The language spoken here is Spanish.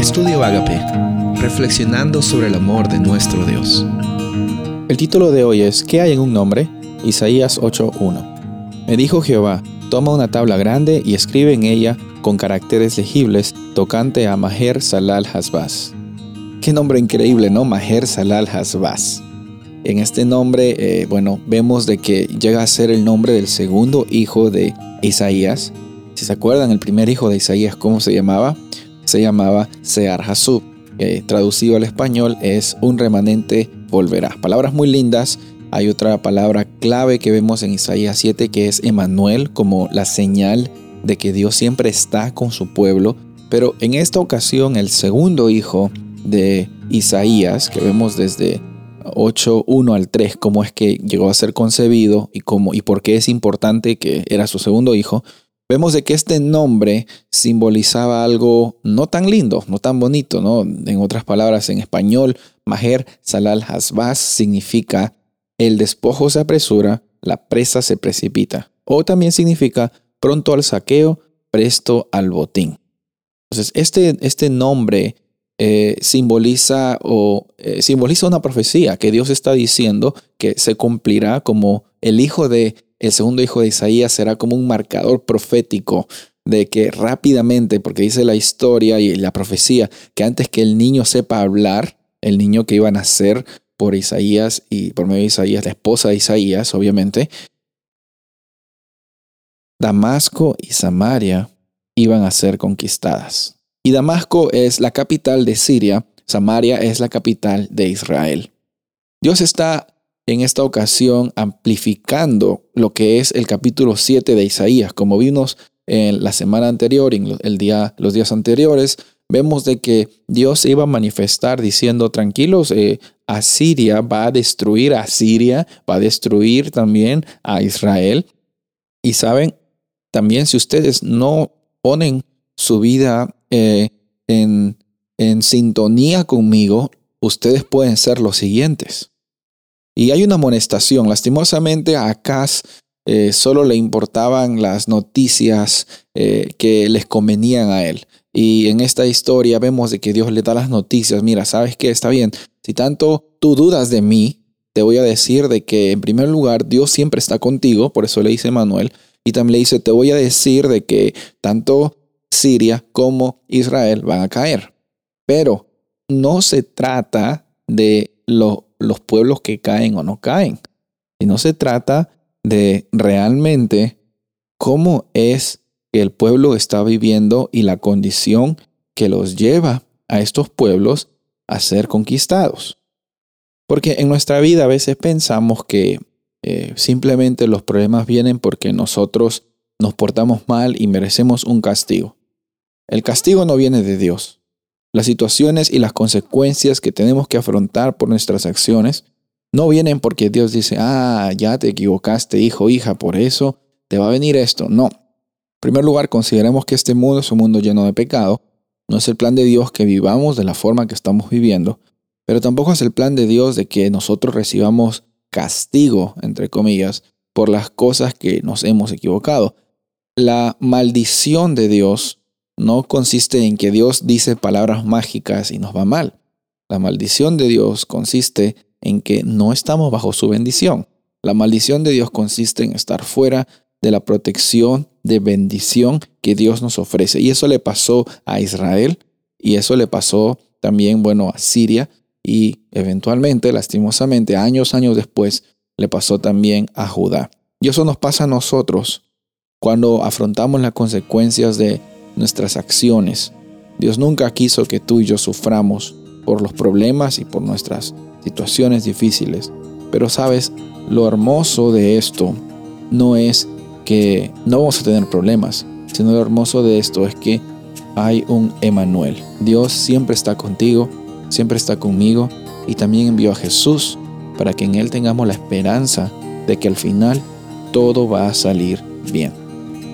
Estudio Agape, reflexionando sobre el amor de nuestro Dios. El título de hoy es ¿Qué hay en un nombre? Isaías 8:1. Me dijo Jehová, toma una tabla grande y escribe en ella con caracteres legibles tocante a Maher Salal Hasbaz. Qué nombre increíble, ¿no? Maher Salal Hasbaz. En este nombre, eh, bueno, vemos de que llega a ser el nombre del segundo hijo de Isaías. Si se acuerdan, el primer hijo de Isaías, ¿cómo se llamaba? Se llamaba Sear Hasub. traducido al español es un remanente volverá. Palabras muy lindas. Hay otra palabra clave que vemos en Isaías 7 que es Emanuel, como la señal de que Dios siempre está con su pueblo. Pero en esta ocasión, el segundo hijo de Isaías, que vemos desde 8, 1 al 3, cómo es que llegó a ser concebido y, cómo, y por qué es importante que era su segundo hijo, vemos de que este nombre simbolizaba algo no tan lindo, no tan bonito, ¿no? En otras palabras, en español, Maher Salal Hasbaz significa el despojo se apresura, la presa se precipita. O también significa pronto al saqueo, presto al botín. Entonces, este, este nombre eh, simboliza o eh, simboliza una profecía que Dios está diciendo que se cumplirá como el hijo de el segundo hijo de Isaías será como un marcador profético de que rápidamente, porque dice la historia y la profecía, que antes que el niño sepa hablar, el niño que iba a nacer por Isaías y por medio de Isaías, la esposa de Isaías, obviamente, Damasco y Samaria iban a ser conquistadas. Y Damasco es la capital de Siria, Samaria es la capital de Israel. Dios está en esta ocasión amplificando lo que es el capítulo 7 de Isaías. Como vimos en la semana anterior, en el día, los días anteriores, vemos de que Dios iba a manifestar diciendo, tranquilos, eh, Asiria va a destruir a Siria, va a destruir también a Israel. Y saben, también si ustedes no ponen su vida eh, en, en sintonía conmigo, ustedes pueden ser los siguientes. Y hay una amonestación. Lastimosamente a Acaz eh, solo le importaban las noticias eh, que les convenían a él. Y en esta historia vemos de que Dios le da las noticias. Mira, ¿sabes qué? Está bien. Si tanto tú dudas de mí, te voy a decir de que en primer lugar Dios siempre está contigo. Por eso le dice Manuel. Y también le dice, te voy a decir de que tanto Siria como Israel van a caer. Pero no se trata de los pueblos que caen o no caen, sino se trata de realmente cómo es que el pueblo está viviendo y la condición que los lleva a estos pueblos a ser conquistados. Porque en nuestra vida a veces pensamos que eh, simplemente los problemas vienen porque nosotros nos portamos mal y merecemos un castigo. El castigo no viene de Dios. Las situaciones y las consecuencias que tenemos que afrontar por nuestras acciones no vienen porque Dios dice, ah, ya te equivocaste, hijo, hija, por eso te va a venir esto. No. En primer lugar, consideremos que este mundo es un mundo lleno de pecado. No es el plan de Dios que vivamos de la forma que estamos viviendo, pero tampoco es el plan de Dios de que nosotros recibamos castigo, entre comillas, por las cosas que nos hemos equivocado. La maldición de Dios no consiste en que Dios dice palabras mágicas y nos va mal. La maldición de Dios consiste en que no estamos bajo su bendición. La maldición de Dios consiste en estar fuera de la protección de bendición que Dios nos ofrece. Y eso le pasó a Israel y eso le pasó también, bueno, a Siria y eventualmente, lastimosamente, años, años después, le pasó también a Judá. Y eso nos pasa a nosotros cuando afrontamos las consecuencias de nuestras acciones. Dios nunca quiso que tú y yo suframos por los problemas y por nuestras situaciones difíciles. Pero sabes, lo hermoso de esto no es que no vamos a tener problemas, sino lo hermoso de esto es que hay un Emanuel. Dios siempre está contigo, siempre está conmigo y también envió a Jesús para que en Él tengamos la esperanza de que al final todo va a salir bien.